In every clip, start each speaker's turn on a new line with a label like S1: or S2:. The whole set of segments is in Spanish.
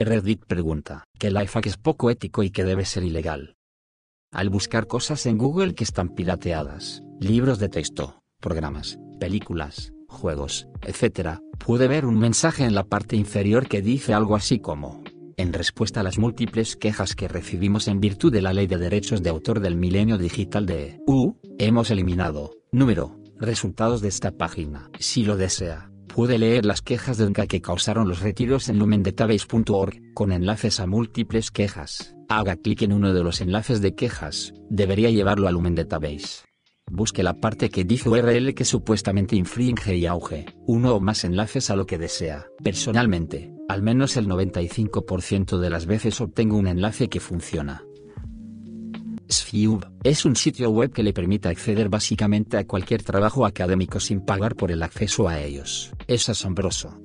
S1: Reddit pregunta, que Lifehack es poco ético y que debe ser ilegal. Al buscar cosas en Google que están pirateadas, libros de texto, programas, películas, juegos, etc., puede ver un mensaje en la parte inferior que dice algo así como, en respuesta a las múltiples quejas que recibimos en virtud de la Ley de Derechos de Autor del Milenio Digital de U, hemos eliminado, número, resultados de esta página. Si lo desea, puede leer las quejas de UNCA que causaron los retiros en lumendatabase.org, con enlaces a múltiples quejas. Haga clic en uno de los enlaces de quejas, debería llevarlo a Lumen Database. Busque la parte que dice URL que supuestamente infringe y auge, uno o más enlaces a lo que desea. Personalmente, al menos el 95% de las veces obtengo un enlace que funciona. SFIUB es un sitio web que le permite acceder básicamente a cualquier trabajo académico sin pagar por el acceso a ellos. Es asombroso.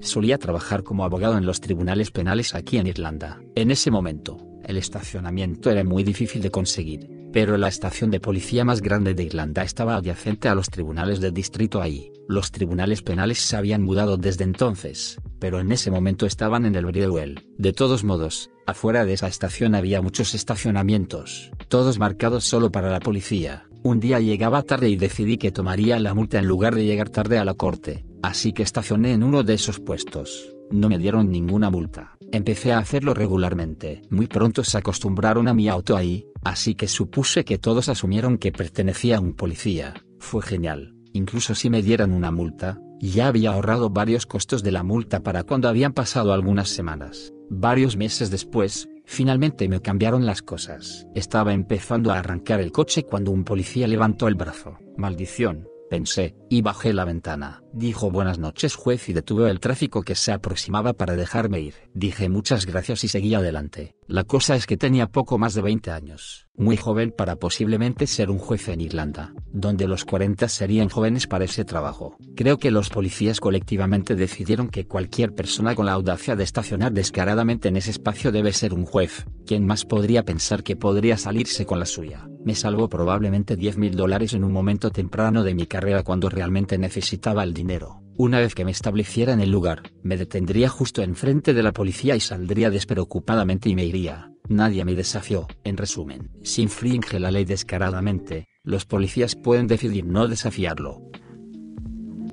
S1: Solía trabajar como abogado en los tribunales penales aquí en Irlanda. En ese momento, el estacionamiento era muy difícil de conseguir, pero la estación de policía más grande de Irlanda estaba adyacente a los tribunales de distrito ahí. Los tribunales penales se habían mudado desde entonces, pero en ese momento estaban en el Bridewell. De todos modos, afuera de esa estación había muchos estacionamientos, todos marcados solo para la policía. Un día llegaba tarde y decidí que tomaría la multa en lugar de llegar tarde a la corte, así que estacioné en uno de esos puestos. No me dieron ninguna multa. Empecé a hacerlo regularmente. Muy pronto se acostumbraron a mi auto ahí, así que supuse que todos asumieron que pertenecía a un policía. Fue genial. Incluso si me dieran una multa, ya había ahorrado varios costos de la multa para cuando habían pasado algunas semanas. Varios meses después, finalmente me cambiaron las cosas. Estaba empezando a arrancar el coche cuando un policía levantó el brazo. Maldición, pensé, y bajé la ventana. Dijo buenas noches juez y detuve el tráfico que se aproximaba para dejarme ir. Dije muchas gracias y seguí adelante. La cosa es que tenía poco más de 20 años, muy joven para posiblemente ser un juez en Irlanda, donde los 40 serían jóvenes para ese trabajo. Creo que los policías colectivamente decidieron que cualquier persona con la audacia de estacionar descaradamente en ese espacio debe ser un juez, ¿quién más podría pensar que podría salirse con la suya? Me salvó probablemente 10 mil dólares en un momento temprano de mi carrera cuando realmente necesitaba el dinero. Una vez que me estableciera en el lugar, me detendría justo enfrente de la policía y saldría despreocupadamente y me iría. Nadie me desafió. En resumen, si infringe la ley descaradamente, los policías pueden decidir no desafiarlo.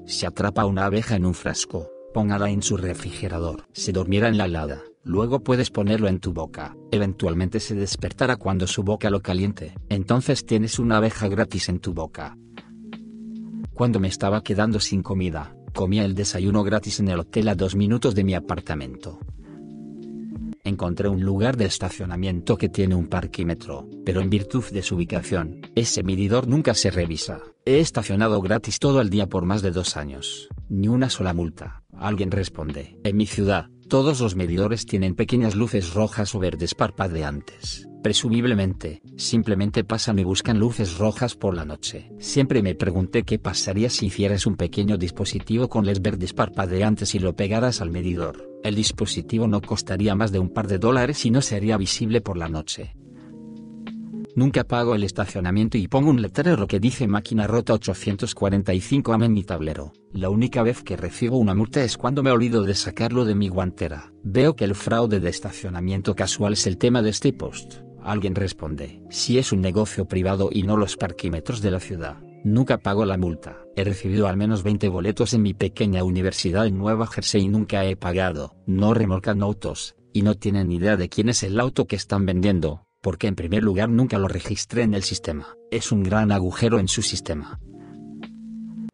S1: Si atrapa una abeja en un frasco, póngala en su refrigerador. Si durmiera en la helada, luego puedes ponerlo en tu boca. Eventualmente se despertará cuando su boca lo caliente. Entonces tienes una abeja gratis en tu boca. Cuando me estaba quedando sin comida, comía el desayuno gratis en el hotel a dos minutos de mi apartamento. Encontré un lugar de estacionamiento que tiene un parquímetro, pero en virtud de su ubicación, ese medidor nunca se revisa. He estacionado gratis todo el día por más de dos años. Ni una sola multa. Alguien responde. En mi ciudad, todos los medidores tienen pequeñas luces rojas o verdes parpadeantes. Presumiblemente, simplemente pasan y buscan luces rojas por la noche. Siempre me pregunté qué pasaría si hicieras un pequeño dispositivo con les verdes parpadeantes y lo pegaras al medidor. El dispositivo no costaría más de un par de dólares y no sería visible por la noche. Nunca pago el estacionamiento y pongo un letrero que dice máquina rota 845 am en mi tablero. La única vez que recibo una multa es cuando me olvido de sacarlo de mi guantera. Veo que el fraude de estacionamiento casual es el tema de este post. Alguien responde, si es un negocio privado y no los parquímetros de la ciudad, nunca pago la multa. He recibido al menos 20 boletos en mi pequeña universidad en Nueva Jersey y nunca he pagado. No remolcan autos, y no tienen idea de quién es el auto que están vendiendo, porque en primer lugar nunca lo registré en el sistema. Es un gran agujero en su sistema.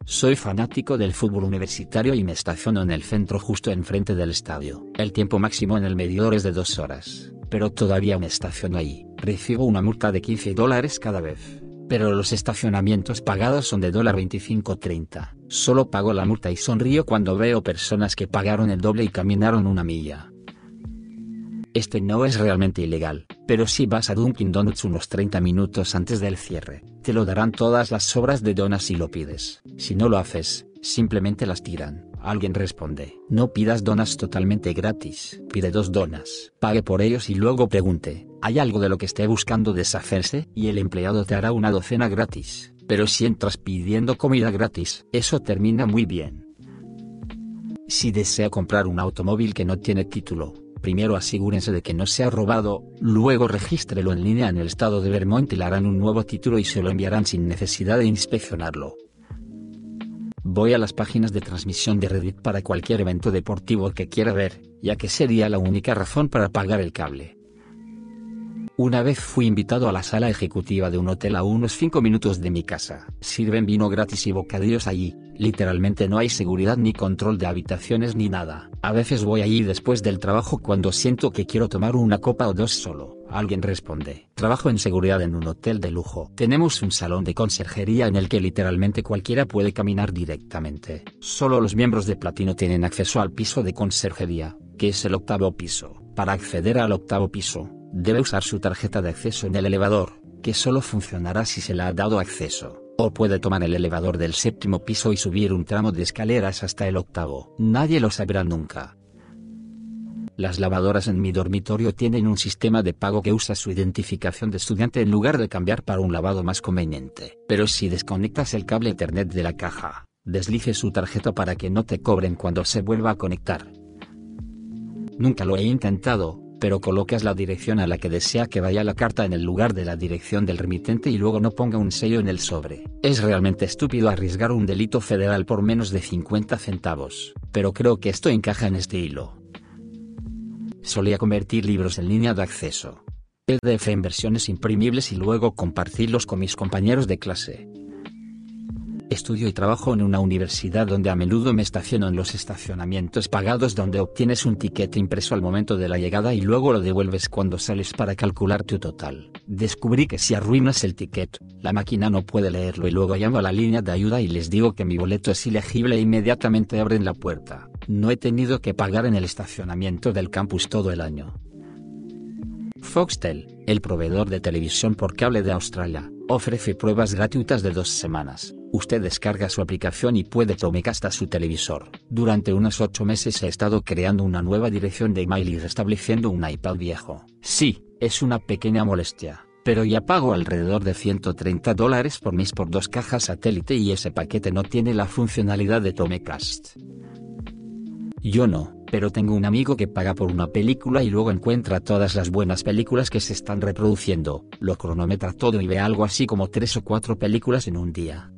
S1: Soy fanático del fútbol universitario y me estaciono en el centro justo enfrente del estadio. El tiempo máximo en el medidor es de dos horas, pero todavía me estaciono ahí. Recibo una multa de 15 dólares cada vez. Pero los estacionamientos pagados son de dólar 25.30. Solo pago la multa y sonrío cuando veo personas que pagaron el doble y caminaron una milla. Este no es realmente ilegal, pero si vas a Dunkin' Donuts unos 30 minutos antes del cierre, te lo darán todas las sobras de donas si lo pides. Si no lo haces, simplemente las tiran. Alguien responde, no pidas donas totalmente gratis, pide dos donas, pague por ellos y luego pregunte, ¿hay algo de lo que esté buscando deshacerse? Y el empleado te hará una docena gratis. Pero si entras pidiendo comida gratis, eso termina muy bien. Si desea comprar un automóvil que no tiene título, primero asegúrense de que no sea robado, luego regístrelo en línea en el estado de Vermont y le harán un nuevo título y se lo enviarán sin necesidad de inspeccionarlo. Voy a las páginas de transmisión de Reddit para cualquier evento deportivo que quiera ver, ya que sería la única razón para pagar el cable. Una vez fui invitado a la sala ejecutiva de un hotel a unos 5 minutos de mi casa. Sirven vino gratis y bocadillos allí. Literalmente no hay seguridad ni control de habitaciones ni nada. A veces voy allí después del trabajo cuando siento que quiero tomar una copa o dos solo. Alguien responde. Trabajo en seguridad en un hotel de lujo. Tenemos un salón de conserjería en el que literalmente cualquiera puede caminar directamente. Solo los miembros de platino tienen acceso al piso de conserjería, que es el octavo piso. Para acceder al octavo piso, debe usar su tarjeta de acceso en el elevador, que solo funcionará si se le ha dado acceso, o puede tomar el elevador del séptimo piso y subir un tramo de escaleras hasta el octavo. Nadie lo sabrá nunca. Las lavadoras en mi dormitorio tienen un sistema de pago que usa su identificación de estudiante en lugar de cambiar para un lavado más conveniente. Pero si desconectas el cable Ethernet de la caja, deslice su tarjeta para que no te cobren cuando se vuelva a conectar. Nunca lo he intentado, pero colocas la dirección a la que desea que vaya la carta en el lugar de la dirección del remitente y luego no ponga un sello en el sobre. Es realmente estúpido arriesgar un delito federal por menos de 50 centavos, pero creo que esto encaja en este hilo. Solía convertir libros en línea de acceso. PDF en versiones imprimibles y luego compartirlos con mis compañeros de clase. Estudio y trabajo en una universidad donde a menudo me estaciono en los estacionamientos pagados donde obtienes un ticket impreso al momento de la llegada y luego lo devuelves cuando sales para calcular tu total. Descubrí que si arruinas el ticket, la máquina no puede leerlo y luego llamo a la línea de ayuda y les digo que mi boleto es ilegible e inmediatamente abren la puerta. No he tenido que pagar en el estacionamiento del campus todo el año. Foxtel, el proveedor de televisión por cable de Australia, ofrece pruebas gratuitas de dos semanas. Usted descarga su aplicación y puede tomar hasta su televisor. Durante unos ocho meses he estado creando una nueva dirección de email y restableciendo un iPad viejo. Sí, es una pequeña molestia, pero ya pago alrededor de 130 dólares por mes por dos cajas satélite y ese paquete no tiene la funcionalidad de Tomecast. Yo no, pero tengo un amigo que paga por una película y luego encuentra todas las buenas películas que se están reproduciendo, lo cronometra todo y ve algo así como tres o cuatro películas en un día.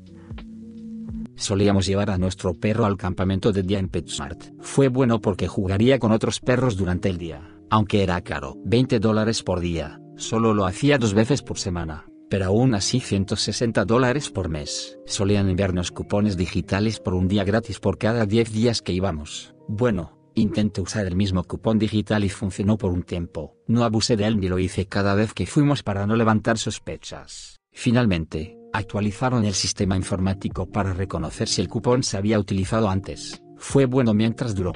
S1: Solíamos llevar a nuestro perro al campamento de día en PetSmart. Fue bueno porque jugaría con otros perros durante el día, aunque era caro. 20 dólares por día, solo lo hacía dos veces por semana, pero aún así 160 dólares por mes. Solían enviarnos cupones digitales por un día gratis por cada 10 días que íbamos. Bueno, intenté usar el mismo cupón digital y funcionó por un tiempo. No abusé de él ni lo hice cada vez que fuimos para no levantar sospechas. Finalmente, actualizaron el sistema informático para reconocer si el cupón se había utilizado antes. Fue bueno mientras duró.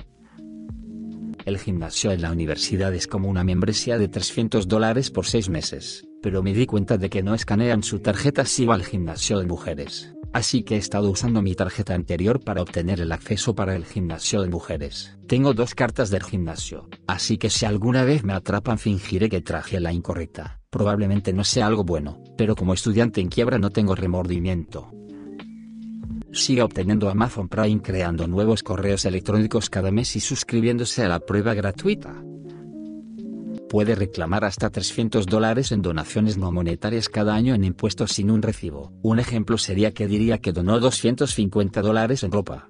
S1: El gimnasio en la universidad es como una membresía de 300 dólares por 6 meses, pero me di cuenta de que no escanean su tarjeta si va al gimnasio de mujeres así que he estado usando mi tarjeta anterior para obtener el acceso para el gimnasio de mujeres. Tengo dos cartas del gimnasio, así que si alguna vez me atrapan fingiré que traje la incorrecta. Probablemente no sea algo bueno, pero como estudiante en quiebra no tengo remordimiento. Siga obteniendo Amazon Prime creando nuevos correos electrónicos cada mes y suscribiéndose a la prueba gratuita puede reclamar hasta 300 dólares en donaciones no monetarias cada año en impuestos sin un recibo. Un ejemplo sería que diría que donó 250 dólares en ropa.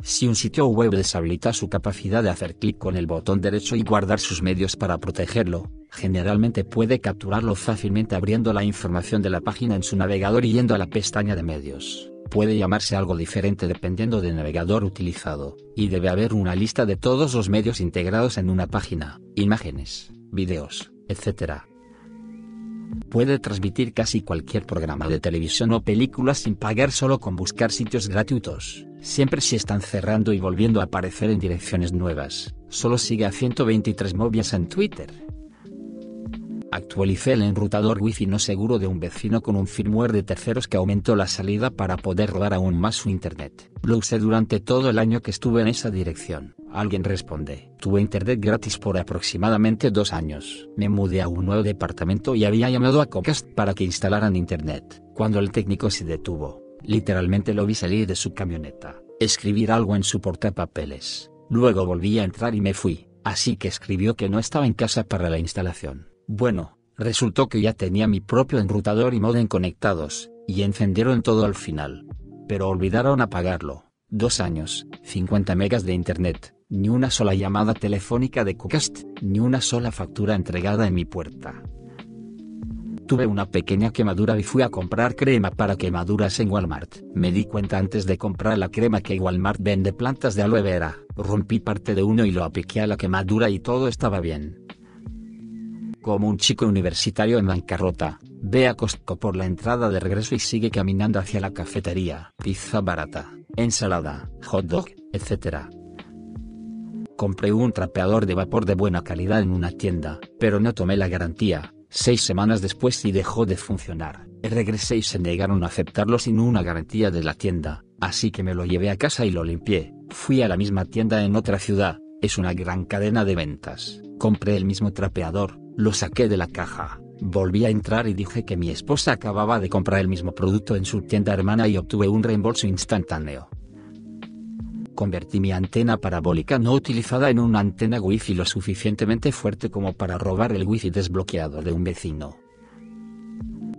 S1: Si un sitio web deshabilita su capacidad de hacer clic con el botón derecho y guardar sus medios para protegerlo, generalmente puede capturarlo fácilmente abriendo la información de la página en su navegador y yendo a la pestaña de medios puede llamarse algo diferente dependiendo del navegador utilizado, y debe haber una lista de todos los medios integrados en una página, imágenes, videos, etc. Puede transmitir casi cualquier programa de televisión o película sin pagar solo con buscar sitios gratuitos, siempre si están cerrando y volviendo a aparecer en direcciones nuevas. Solo sigue a 123 movias en Twitter. Actualicé el enrutador Wi-Fi no seguro de un vecino con un firmware de terceros que aumentó la salida para poder robar aún más su internet. Lo usé durante todo el año que estuve en esa dirección. Alguien responde. Tuve internet gratis por aproximadamente dos años. Me mudé a un nuevo departamento y había llamado a Comcast para que instalaran internet. Cuando el técnico se detuvo, literalmente lo vi salir de su camioneta escribir algo en su portapapeles. Luego volví a entrar y me fui, así que escribió que no estaba en casa para la instalación. Bueno, resultó que ya tenía mi propio enrutador y modem conectados, y encendieron todo al final. Pero olvidaron apagarlo. Dos años, 50 megas de internet, ni una sola llamada telefónica de Cocast, ni una sola factura entregada en mi puerta. Tuve una pequeña quemadura y fui a comprar crema para quemaduras en Walmart. Me di cuenta antes de comprar la crema que Walmart vende plantas de aloe vera. Rompí parte de uno y lo apliqué a la quemadura y todo estaba bien. Como un chico universitario en bancarrota, ve a Costco por la entrada de regreso y sigue caminando hacia la cafetería. Pizza barata, ensalada, hot dog, etc. Compré un trapeador de vapor de buena calidad en una tienda, pero no tomé la garantía, Seis semanas después sí dejó de funcionar. Regresé y se negaron a aceptarlo sin una garantía de la tienda, así que me lo llevé a casa y lo limpié. Fui a la misma tienda en otra ciudad, es una gran cadena de ventas. Compré el mismo trapeador, lo saqué de la caja, volví a entrar y dije que mi esposa acababa de comprar el mismo producto en su tienda hermana y obtuve un reembolso instantáneo. Convertí mi antena parabólica no utilizada en una antena wifi lo suficientemente fuerte como para robar el wifi desbloqueado de un vecino.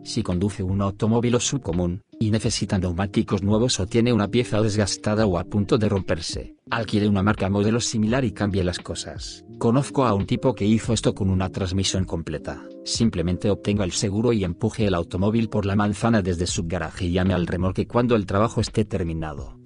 S1: Si conduce un automóvil o subcomún, y necesita neumáticos nuevos o tiene una pieza desgastada o a punto de romperse, alquile una marca modelo similar y cambie las cosas. Conozco a un tipo que hizo esto con una transmisión completa. Simplemente obtenga el seguro y empuje el automóvil por la manzana desde su garaje y llame al remolque cuando el trabajo esté terminado.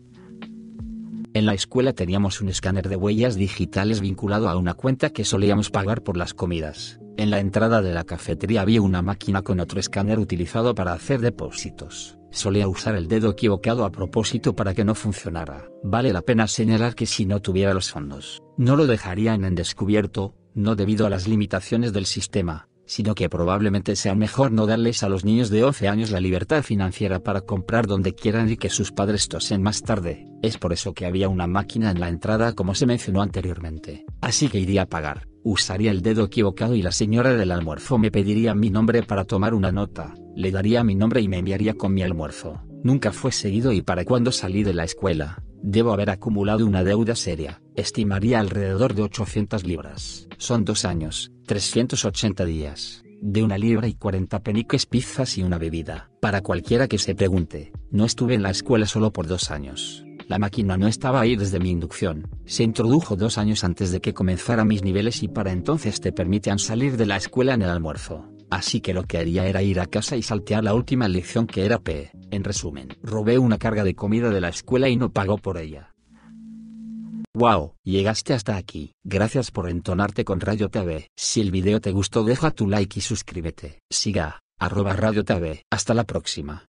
S1: En la escuela teníamos un escáner de huellas digitales vinculado a una cuenta que solíamos pagar por las comidas. En la entrada de la cafetería había una máquina con otro escáner utilizado para hacer depósitos. Solía usar el dedo equivocado a propósito para que no funcionara. Vale la pena señalar que si no tuviera los fondos, no lo dejarían en descubierto, no debido a las limitaciones del sistema, sino que probablemente sea mejor no darles a los niños de 11 años la libertad financiera para comprar donde quieran y que sus padres tosen más tarde. Es por eso que había una máquina en la entrada como se mencionó anteriormente. Así que iría a pagar, usaría el dedo equivocado y la señora del almuerzo me pediría mi nombre para tomar una nota, le daría mi nombre y me enviaría con mi almuerzo. Nunca fue seguido y para cuando salí de la escuela, debo haber acumulado una deuda seria, estimaría alrededor de 800 libras. Son dos años, 380 días, de una libra y 40 peniques pizzas y una bebida. Para cualquiera que se pregunte, no estuve en la escuela solo por dos años. La máquina no estaba ahí desde mi inducción, se introdujo dos años antes de que comenzara mis niveles y para entonces te permitían salir de la escuela en el almuerzo. Así que lo que haría era ir a casa y saltear la última lección que era P. En resumen, robé una carga de comida de la escuela y no pagó por ella. Wow, llegaste hasta aquí. Gracias por entonarte con Radio TV. Si el video te gustó deja tu like y suscríbete. Siga, arroba Radio TV. Hasta la próxima.